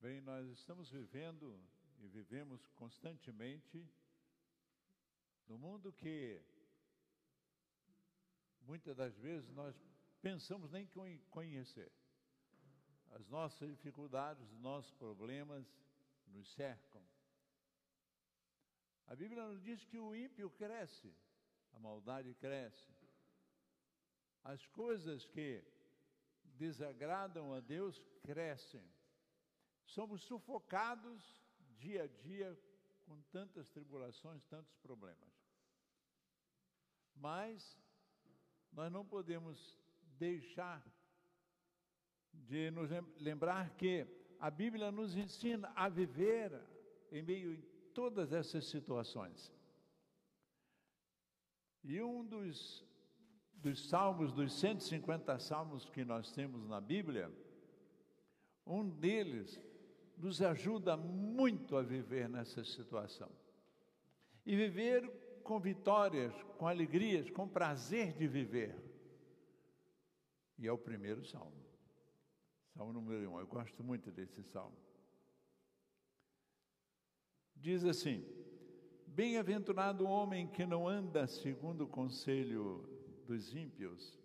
Bem, nós estamos vivendo e vivemos constantemente no mundo que muitas das vezes nós pensamos nem conhecer. As nossas dificuldades, os nossos problemas nos cercam. A Bíblia nos diz que o ímpio cresce, a maldade cresce. As coisas que desagradam a Deus crescem. Somos sufocados dia a dia com tantas tribulações, tantos problemas. Mas nós não podemos deixar de nos lembrar que a Bíblia nos ensina a viver em meio a todas essas situações. E um dos, dos salmos, dos 150 salmos que nós temos na Bíblia, um deles nos ajuda muito a viver nessa situação. E viver com vitórias, com alegrias, com prazer de viver. E é o primeiro salmo. Salmo número um. Eu gosto muito desse salmo. Diz assim: Bem-aventurado o homem que não anda segundo o conselho dos ímpios,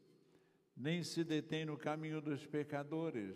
nem se detém no caminho dos pecadores,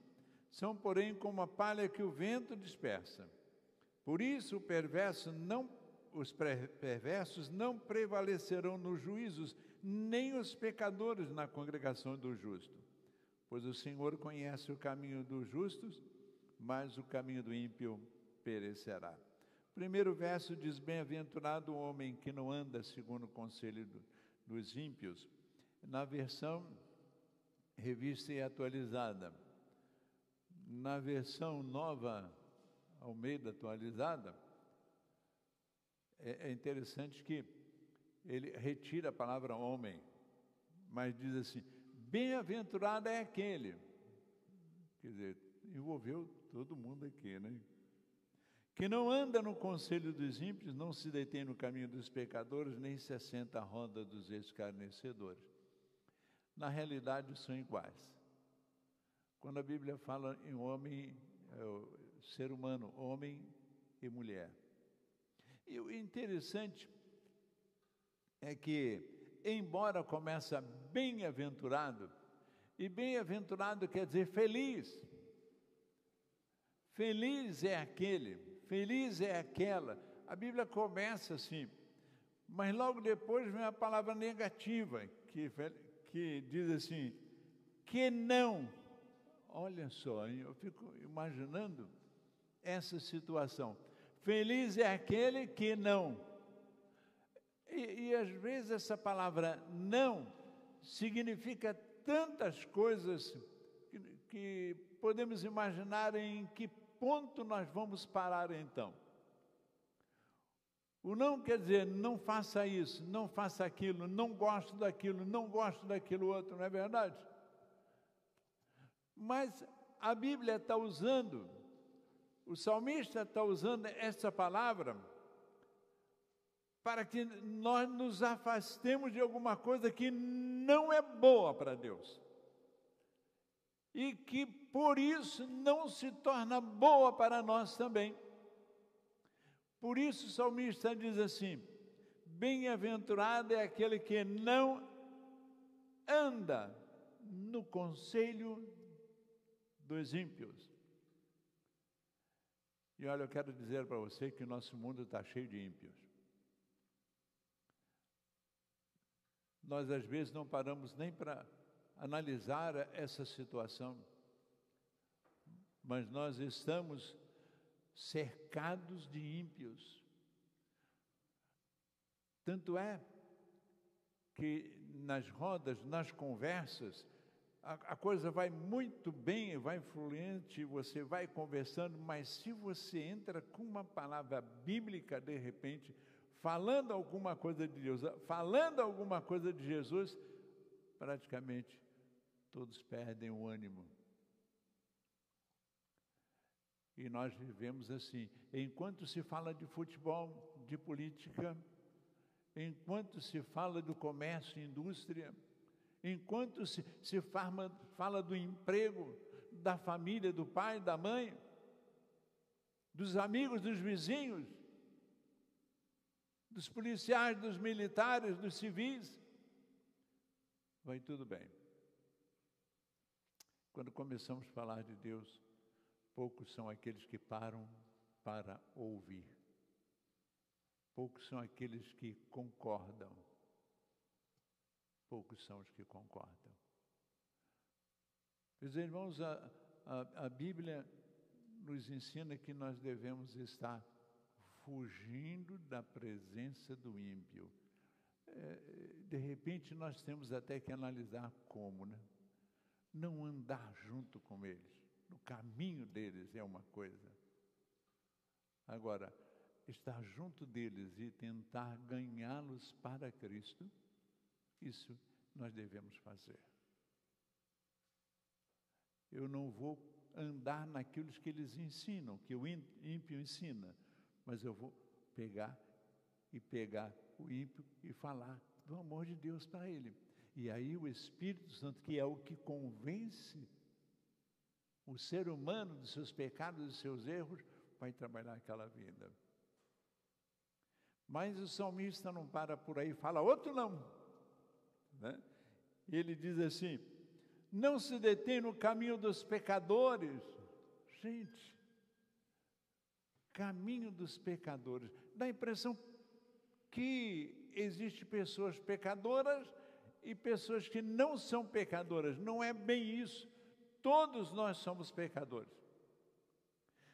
são, porém, como a palha que o vento dispersa. Por isso, perverso não, os perversos não prevalecerão nos juízos, nem os pecadores na congregação do justo. Pois o Senhor conhece o caminho dos justos, mas o caminho do ímpio perecerá. O primeiro verso diz: Bem-aventurado o homem que não anda segundo o conselho do, dos ímpios. Na versão revista e atualizada na versão nova, Almeida atualizada, é, é interessante que ele retira a palavra homem, mas diz assim: bem-aventurado é aquele. Quer dizer, envolveu todo mundo aqui, né? Que não anda no conselho dos ímpios, não se detém no caminho dos pecadores, nem se assenta à roda dos escarnecedores. Na realidade, são iguais. Quando a Bíblia fala em homem, é ser humano, homem e mulher. E o interessante é que, embora começa bem-aventurado, e bem-aventurado quer dizer feliz. Feliz é aquele, feliz é aquela. A Bíblia começa assim, mas logo depois vem a palavra negativa, que, que diz assim: que não Olha só, eu fico imaginando essa situação. Feliz é aquele que não. E, e às vezes essa palavra não significa tantas coisas que, que podemos imaginar em que ponto nós vamos parar então. O não quer dizer não faça isso, não faça aquilo, não gosto daquilo, não gosto daquilo outro, não é verdade? Mas a Bíblia está usando, o salmista está usando essa palavra para que nós nos afastemos de alguma coisa que não é boa para Deus. E que por isso não se torna boa para nós também. Por isso o salmista diz assim: Bem-aventurado é aquele que não anda no conselho dos ímpios. E olha, eu quero dizer para você que o nosso mundo está cheio de ímpios. Nós às vezes não paramos nem para analisar essa situação, mas nós estamos cercados de ímpios. Tanto é que nas rodas, nas conversas, a, a coisa vai muito bem, vai fluente, você vai conversando, mas se você entra com uma palavra bíblica de repente, falando alguma coisa de Deus, falando alguma coisa de Jesus, praticamente todos perdem o ânimo. E nós vivemos assim. Enquanto se fala de futebol, de política, enquanto se fala do comércio e indústria, enquanto se, se fala, fala do emprego, da família, do pai, da mãe, dos amigos, dos vizinhos, dos policiais, dos militares, dos civis, vai tudo bem. Quando começamos a falar de Deus, poucos são aqueles que param para ouvir. Poucos são aqueles que concordam poucos são os que concordam. Meus irmãos, a, a, a Bíblia nos ensina que nós devemos estar fugindo da presença do ímpio. É, de repente, nós temos até que analisar como, né? Não andar junto com eles, no caminho deles é uma coisa. Agora, estar junto deles e tentar ganhá-los para Cristo isso nós devemos fazer. Eu não vou andar naquilo que eles ensinam, que o ímpio ensina, mas eu vou pegar e pegar o ímpio e falar do amor de Deus para ele. E aí o Espírito Santo, que é o que convence o ser humano dos seus pecados e dos seus erros, vai trabalhar aquela vida. Mas o salmista não para por aí, fala outro não. Né? Ele diz assim: não se detém no caminho dos pecadores. Gente, caminho dos pecadores. Dá a impressão que existe pessoas pecadoras e pessoas que não são pecadoras. Não é bem isso. Todos nós somos pecadores.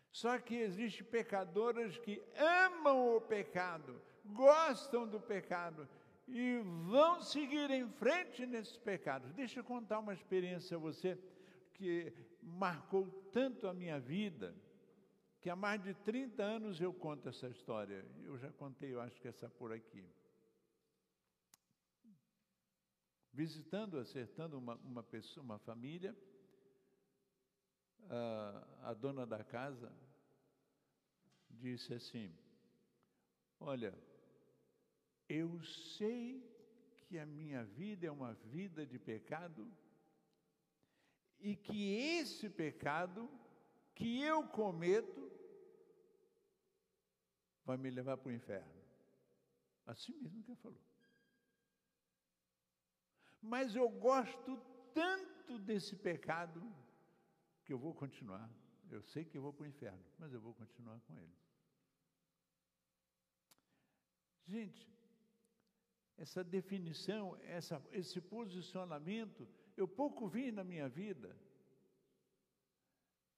Só que existe pecadoras que amam o pecado, gostam do pecado e vão seguir em frente nesses pecados. Deixa eu contar uma experiência a você que marcou tanto a minha vida, que há mais de 30 anos eu conto essa história. Eu já contei, eu acho que essa por aqui. Visitando, acertando uma, uma pessoa, uma família, a, a dona da casa disse assim: Olha, eu sei que a minha vida é uma vida de pecado e que esse pecado que eu cometo vai me levar para o inferno. Assim mesmo que ele falou. Mas eu gosto tanto desse pecado que eu vou continuar. Eu sei que eu vou para o inferno, mas eu vou continuar com ele. Gente, essa definição, essa, esse posicionamento, eu pouco vi na minha vida.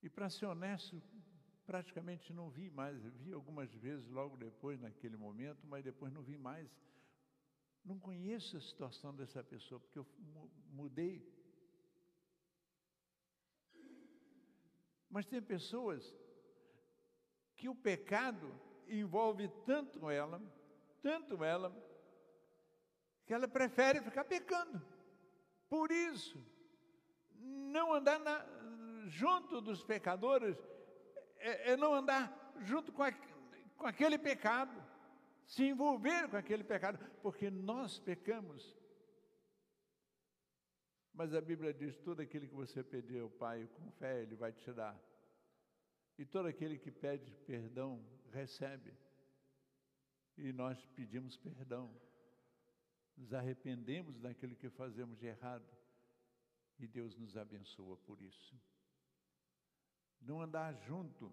E para ser honesto, praticamente não vi mais. Vi algumas vezes logo depois, naquele momento, mas depois não vi mais. Não conheço a situação dessa pessoa, porque eu mudei. Mas tem pessoas que o pecado envolve tanto ela, tanto ela, que ela prefere ficar pecando. Por isso, não andar na, junto dos pecadores é, é, não andar junto com, a, com aquele pecado, se envolver com aquele pecado, porque nós pecamos. Mas a Bíblia diz: tudo aquilo que você pedir ao Pai com fé, Ele vai te dar. E todo aquele que pede perdão, recebe. E nós pedimos perdão nos arrependemos daquilo que fazemos de errado e Deus nos abençoa por isso. Não andar junto,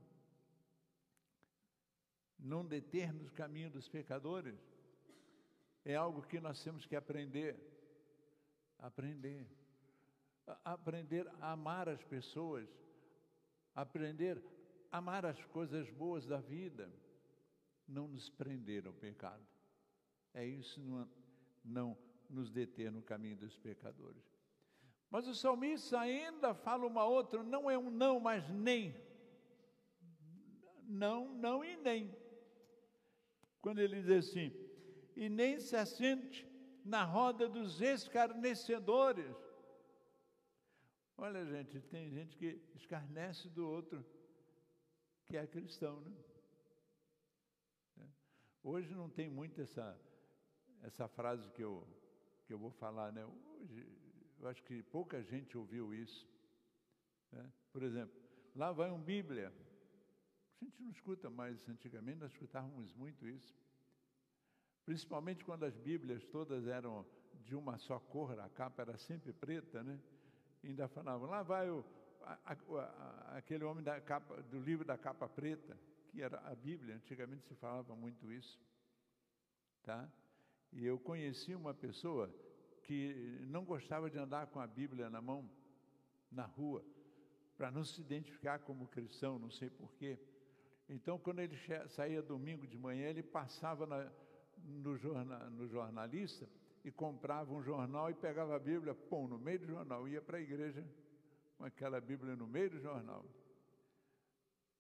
não deter nos caminhos dos pecadores, é algo que nós temos que aprender. Aprender. aprender a amar as pessoas, aprender a amar as coisas boas da vida, não nos prender ao pecado. É isso, não, não nos deter no caminho dos pecadores. Mas o salmista ainda fala uma outra, não é um não, mas nem. Não, não e nem. Quando ele diz assim, e nem se assente na roda dos escarnecedores. Olha, gente, tem gente que escarnece do outro, que é cristão, né? Hoje não tem muito essa, essa frase que eu, que eu vou falar, né? Hoje, eu acho que pouca gente ouviu isso. Né? Por exemplo, lá vai um Bíblia. A gente não escuta mais, antigamente nós escutávamos muito isso. Principalmente quando as Bíblias todas eram de uma só cor, a capa era sempre preta, né? Ainda falavam, lá vai o, a, a, aquele homem da capa, do livro da capa preta, que era a Bíblia, antigamente se falava muito isso. Tá? E eu conheci uma pessoa que não gostava de andar com a Bíblia na mão, na rua, para não se identificar como cristão, não sei porquê. Então, quando ele saía domingo de manhã, ele passava na, no, jornal, no jornalista e comprava um jornal e pegava a Bíblia, pum, no meio do jornal, ia para a igreja com aquela Bíblia no meio do jornal.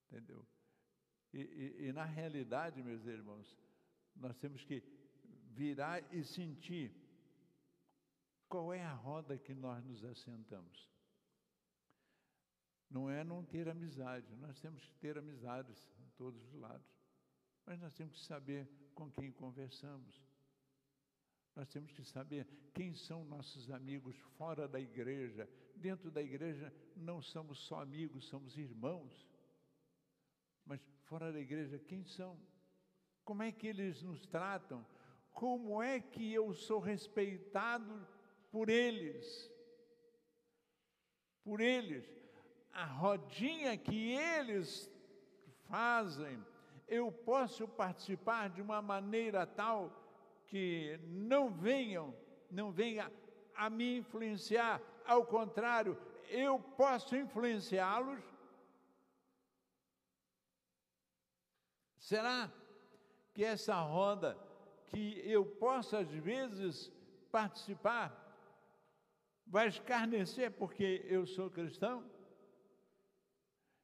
Entendeu? E, e, e na realidade, meus irmãos, nós temos que virar e sentir qual é a roda que nós nos assentamos? Não é não ter amizade, nós temos que ter amizades em todos os lados. Mas nós temos que saber com quem conversamos. Nós temos que saber quem são nossos amigos fora da igreja. Dentro da igreja não somos só amigos, somos irmãos. Mas fora da igreja, quem são? Como é que eles nos tratam? Como é que eu sou respeitado por eles. Por eles. A rodinha que eles fazem, eu posso participar de uma maneira tal que não venham, não venha a me influenciar, ao contrário, eu posso influenciá-los. Será que essa roda que eu posso às vezes participar vai escarnecer porque eu sou cristão?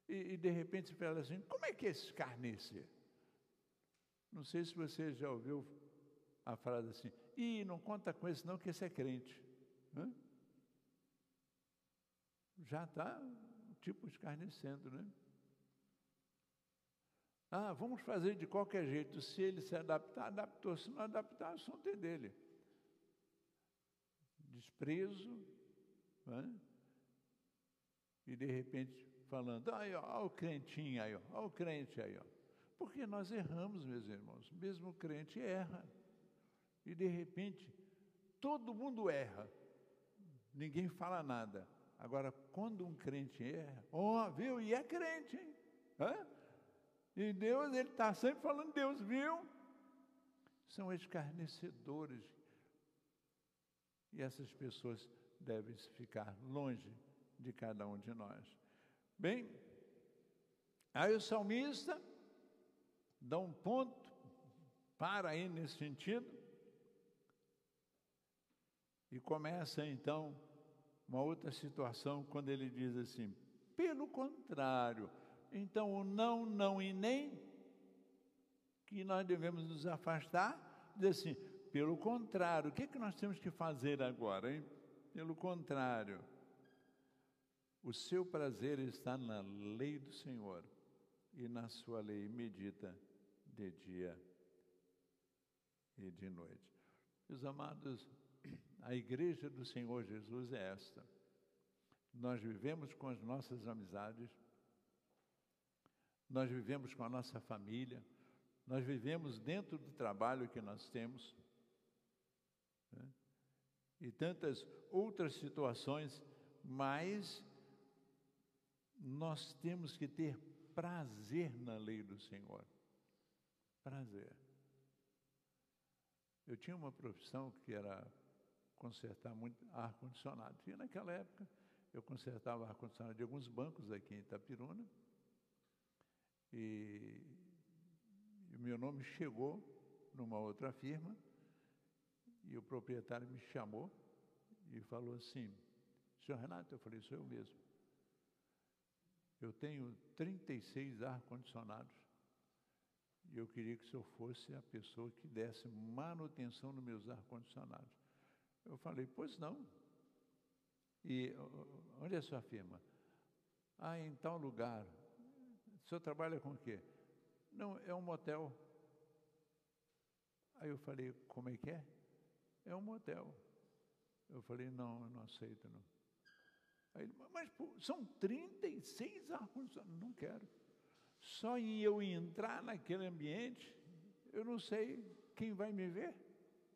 E, e de repente você fala assim: como é que é escarnecer? Não sei se você já ouviu a frase assim: ih, não conta com esse não, que esse é crente. Hã? Já está, tipo, escarnecendo, né? Ah, vamos fazer de qualquer jeito. Se ele se adaptar, adaptou. Se não adaptar, o assunto é dele desprezo, né? e de repente falando, aí, ó, o crentinho aí, ó o crente aí, ó. Porque nós erramos, meus irmãos, mesmo o crente erra. E de repente, todo mundo erra, ninguém fala nada. Agora, quando um crente erra, ó, oh, viu? E é crente, hein? Hã? E Deus, ele está sempre falando, Deus viu? São escarnecedores e essas pessoas devem ficar longe de cada um de nós. Bem, aí o salmista dá um ponto para aí nesse sentido e começa então uma outra situação quando ele diz assim: pelo contrário, então o não, não e nem que nós devemos nos afastar, diz assim: pelo contrário, o que, é que nós temos que fazer agora, hein? Pelo contrário, o seu prazer está na lei do Senhor e na sua lei medita de dia e de noite. Meus amados, a igreja do Senhor Jesus é esta. Nós vivemos com as nossas amizades, nós vivemos com a nossa família, nós vivemos dentro do trabalho que nós temos, né? e tantas outras situações, mas nós temos que ter prazer na lei do Senhor. Prazer. Eu tinha uma profissão que era consertar muito ar-condicionado. E naquela época eu consertava ar-condicionado de alguns bancos aqui em Itapiruna. E, o meu nome chegou numa outra firma e o proprietário me chamou e falou assim: Senhor Renato, eu falei, sou eu mesmo. Eu tenho 36 ar-condicionados e eu queria que o senhor fosse a pessoa que desse manutenção nos meus ar-condicionados. Eu falei, pois não. E onde é a sua firma? Ah, em tal lugar. O senhor trabalha com o quê? Não, é um motel. Aí eu falei, como é que é? É um motel. Eu falei, não, eu não aceito, não. Aí ele, mas pô, são 36 ar-condicionados. Não quero. Só em eu entrar naquele ambiente, eu não sei quem vai me ver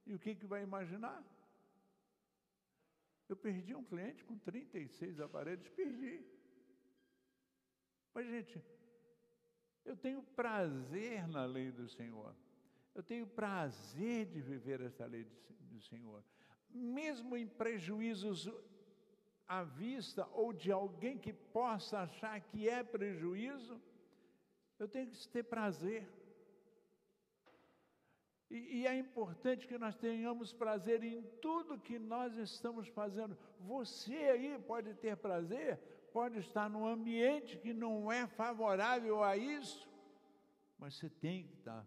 e o que, que vai imaginar. Eu perdi um cliente com 36 aparelhos, perdi. Mas, gente, eu tenho prazer na lei do Senhor. Eu tenho prazer de viver essa lei do Senhor. Mesmo em prejuízos à vista ou de alguém que possa achar que é prejuízo, eu tenho que ter prazer. E, e, é importante que nós tenhamos prazer em tudo que nós estamos fazendo. Você aí pode ter prazer, pode estar num ambiente que não é favorável a isso, mas você tem que estar.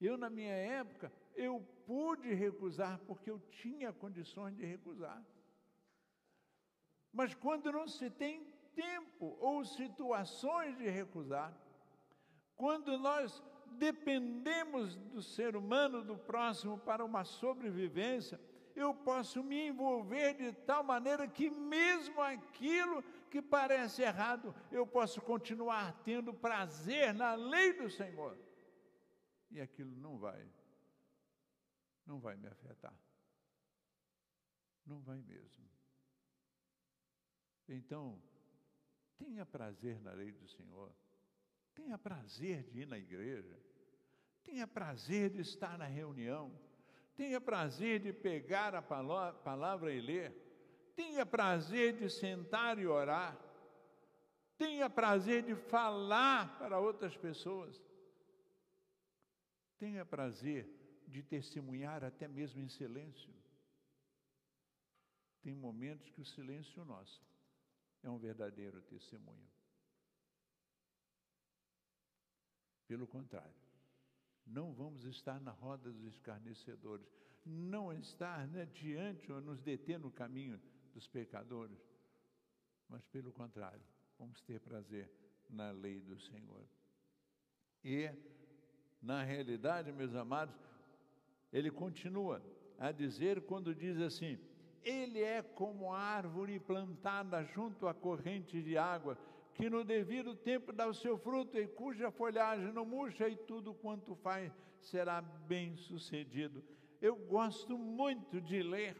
Eu, na minha época, eu pude recusar porque eu tinha condições de recusar. Mas quando não se tem tempo ou situações de recusar, quando nós dependemos do ser humano, do próximo, para uma sobrevivência, eu posso me envolver de tal maneira que, mesmo aquilo que parece errado, eu posso continuar tendo prazer na lei do Senhor. E aquilo não vai, não vai me afetar. Não vai mesmo. Então, tenha prazer na lei do Senhor. Tenha prazer de ir na igreja. Tenha prazer de estar na reunião. Tenha prazer de pegar a palavra e ler. Tenha prazer de sentar e orar. Tenha prazer de falar para outras pessoas. Tenha prazer de testemunhar até mesmo em silêncio. Tem momentos que o silêncio nosso é um verdadeiro testemunho. Pelo contrário, não vamos estar na roda dos escarnecedores, não estar né, diante ou nos deter no caminho dos pecadores, mas pelo contrário, vamos ter prazer na lei do Senhor. E, na realidade, meus amados, ele continua a dizer quando diz assim: Ele é como árvore plantada junto à corrente de água que no devido tempo dá o seu fruto e cuja folhagem não murcha e tudo quanto faz será bem sucedido. Eu gosto muito de ler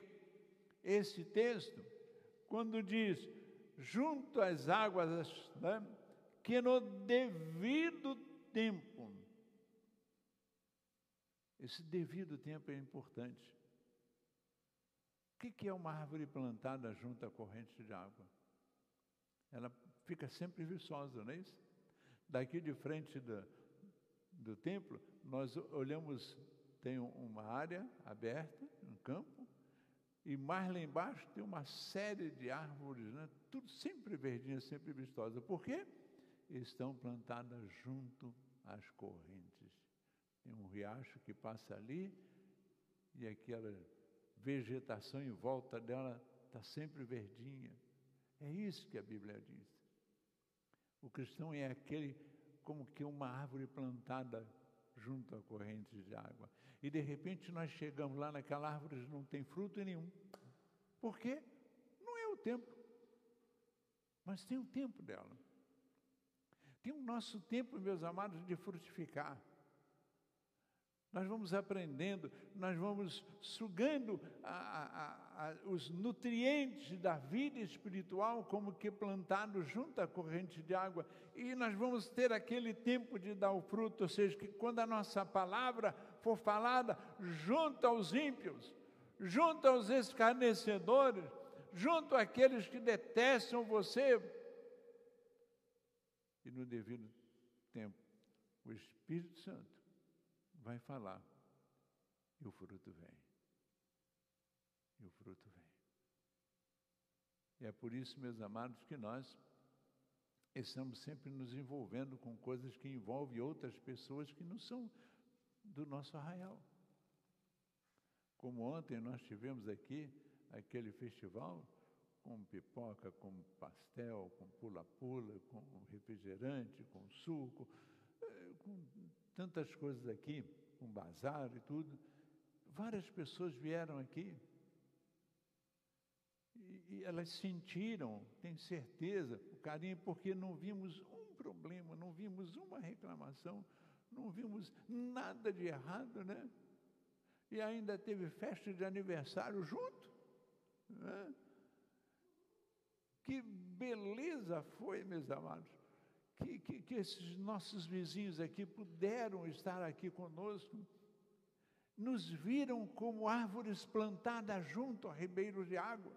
esse texto quando diz junto às águas né, que no devido tempo esse devido tempo é importante. O que é uma árvore plantada junto à corrente de água? Ela fica sempre viçosa, não é isso? Daqui de frente do, do templo, nós olhamos, tem uma área aberta, um campo, e mais lá embaixo tem uma série de árvores, né? tudo sempre verdinha, sempre vistosa. Por quê? Estão plantadas junto às correntes. Tem um riacho que passa ali e aquela vegetação em volta dela está sempre verdinha. É isso que a Bíblia diz. O cristão é aquele como que uma árvore plantada junto a correntes de água. E de repente nós chegamos lá naquela árvore e não tem fruto nenhum. Por quê? Não é o tempo. Mas tem o tempo dela. Tem o nosso tempo, meus amados, de frutificar. Nós vamos aprendendo, nós vamos sugando a, a, a, os nutrientes da vida espiritual, como que plantados junto à corrente de água, e nós vamos ter aquele tempo de dar o fruto, ou seja, que quando a nossa palavra for falada junto aos ímpios, junto aos escarnecedores, junto àqueles que detestam você, e no devido tempo, o Espírito Santo vai falar e o fruto vem. E o fruto vem. E é por isso, meus amados, que nós estamos sempre nos envolvendo com coisas que envolvem outras pessoas que não são do nosso arraial. Como ontem nós tivemos aqui aquele festival com pipoca, com pastel, com pula-pula, com refrigerante, com suco, eh, com tantas coisas aqui, com bazar e tudo. Várias pessoas vieram aqui e, e elas sentiram, tenho certeza, o carinho, porque não vimos um problema, não vimos uma reclamação, não vimos nada de errado, né? E ainda teve festa de aniversário junto. Né? Que beleza foi, meus amados, que, que, que esses nossos vizinhos aqui puderam estar aqui conosco, nos viram como árvores plantadas junto a ribeiros de água.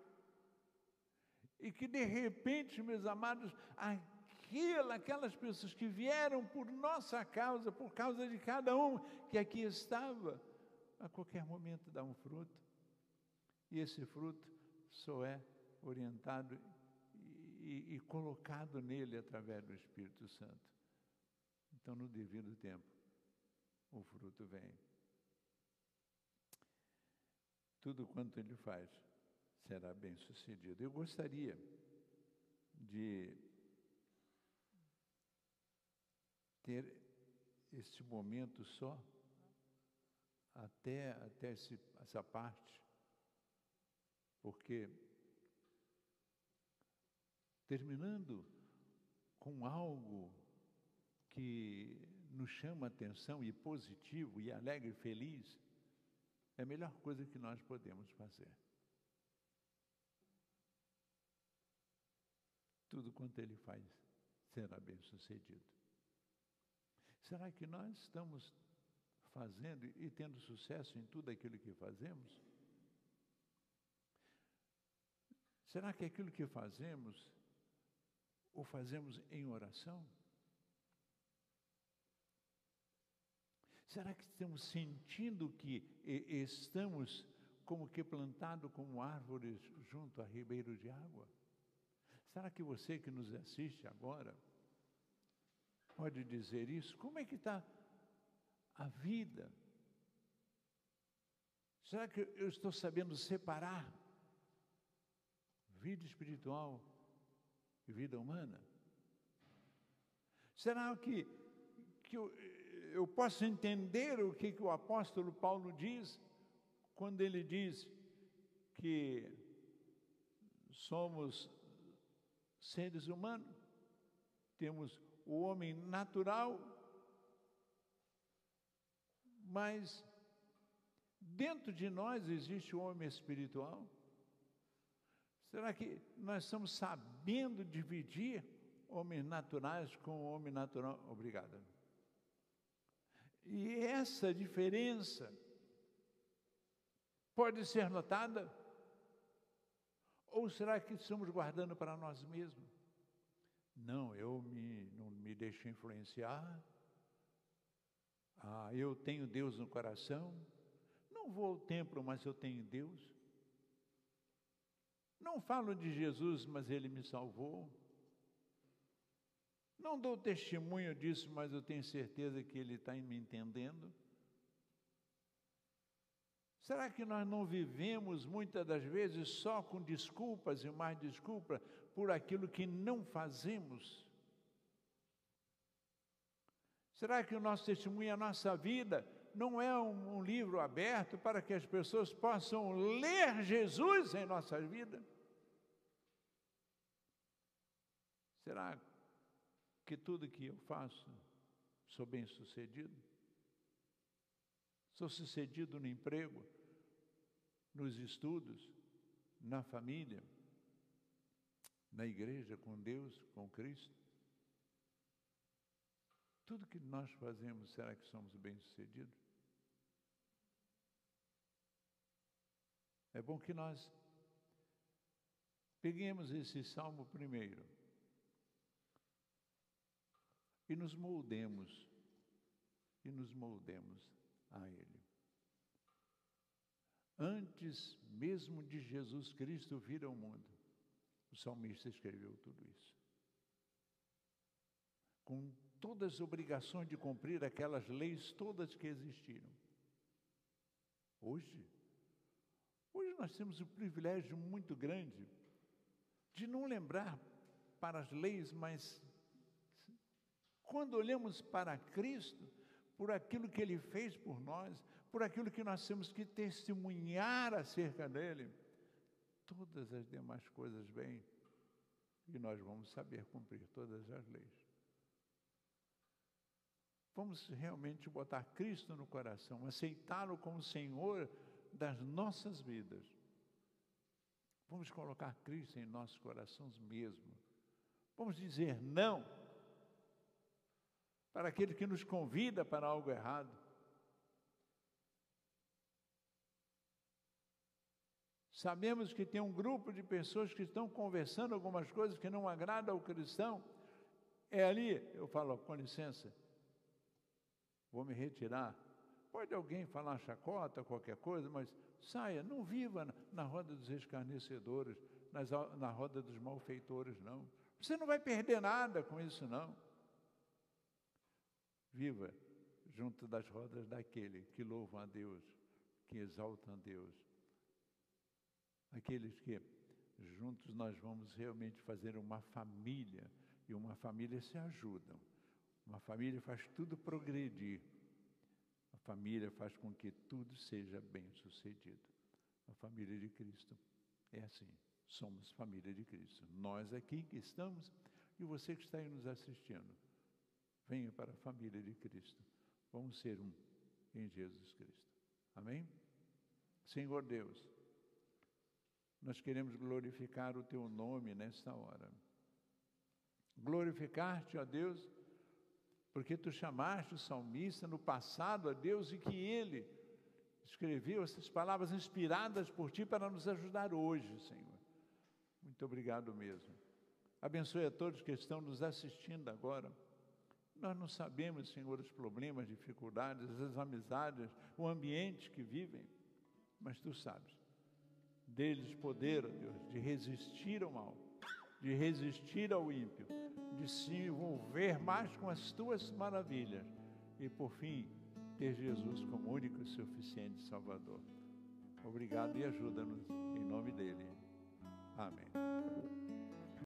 E que de repente, meus amados, aquela, aquelas pessoas que vieram por nossa causa, por causa de cada um que aqui estava, a qualquer momento dá um fruto. E esse fruto só é orientado e, e, colocado nele através do Espírito Santo. Então, no devido tempo, o fruto vem. Tudo quanto ele faz será bem sucedido. Eu gostaria de ter este momento só, até, até esse, essa parte, porque terminando com algo que nos chama atenção e positivo e alegre e feliz, é a melhor coisa que nós podemos fazer. Tudo quanto ele faz será bem sucedido. Será que nós estamos fazendo e tendo sucesso em tudo aquilo que fazemos? Será que aquilo que fazemos ou fazemos em oração? Será que estamos sentindo que estamos como que plantados como árvores junto a ribeiro de água? Será que você que nos assiste agora pode dizer isso? Como é que está a vida? Será que eu estou sabendo separar vida espiritual e vida humana? Será que, que eu, eu posso entender o que, que o apóstolo Paulo diz quando ele diz que somos seres humanos, temos o homem natural, mas dentro de nós existe o homem espiritual? Será que nós estamos sabendo dividir homens naturais com o homem natural? Obrigado. E essa diferença pode ser notada? Ou será que estamos guardando para nós mesmos? Não, eu me, não me deixo influenciar. Ah, eu tenho Deus no coração. Não vou ao templo, mas eu tenho Deus. Não falo de Jesus, mas Ele me salvou. Não dou testemunho disso, mas eu tenho certeza que Ele está me entendendo. Será que nós não vivemos muitas das vezes só com desculpas e mais desculpas por aquilo que não fazemos? Será que o nosso testemunho, a nossa vida, não é um, um livro aberto para que as pessoas possam ler Jesus em nossa vida? Será que tudo que eu faço sou bem sucedido? Sou sucedido no emprego, nos estudos, na família, na igreja, com Deus, com Cristo? Tudo que nós fazemos, será que somos bem-sucedidos? É bom que nós peguemos esse salmo primeiro e nos moldemos, e nos moldemos a Ele. Antes mesmo de Jesus Cristo vir ao mundo, O salmista escreveu tudo isso. Com todas as obrigações de cumprir aquelas leis todas que existiram. Hoje, hoje nós temos o privilégio muito grande de não lembrar para as leis, mas quando olhamos para Cristo, por aquilo que Ele fez por nós, por aquilo que nós temos que testemunhar acerca dele, todas as demais coisas vêm e nós vamos saber cumprir todas as leis. Vamos realmente botar Cristo no coração, aceitá-lo como Senhor das nossas vidas. Vamos colocar Cristo em nossos corações mesmo. Vamos dizer não para aquele que nos convida para algo errado. Sabemos que tem um grupo de pessoas que estão conversando algumas coisas que não agradam ao cristão. É ali, eu falo, com licença, vou me retirar. Pode alguém falar chacota, qualquer coisa, mas saia, não viva na roda dos escarnecedores, nas, na roda dos malfeitores, não. Você não vai perder nada com isso, não. Viva junto das rodas daquele que louvam a Deus, que exaltam a Deus. Aqueles que juntos nós vamos realmente fazer uma família, e uma família se ajudam. Uma família faz tudo progredir. A família faz com que tudo seja bem sucedido. A família de Cristo é assim. Somos família de Cristo. Nós aqui que estamos e você que está aí nos assistindo. Venha para a família de Cristo. Vamos ser um em Jesus Cristo. Amém? Senhor Deus, nós queremos glorificar o teu nome nesta hora. Glorificar-te, ó Deus, porque tu chamaste o salmista no passado a Deus e que ele escreveu essas palavras inspiradas por ti para nos ajudar hoje, Senhor. Muito obrigado mesmo. Abençoe a todos que estão nos assistindo agora. Nós não sabemos, Senhor, os problemas, dificuldades, as amizades, o ambiente que vivem, mas tu sabes. Deles poder, ó Deus, de resistir ao mal, de resistir ao ímpio, de se envolver mais com as tuas maravilhas e, por fim, ter Jesus como único e suficiente Salvador. Obrigado e ajuda-nos em nome dele. Amém.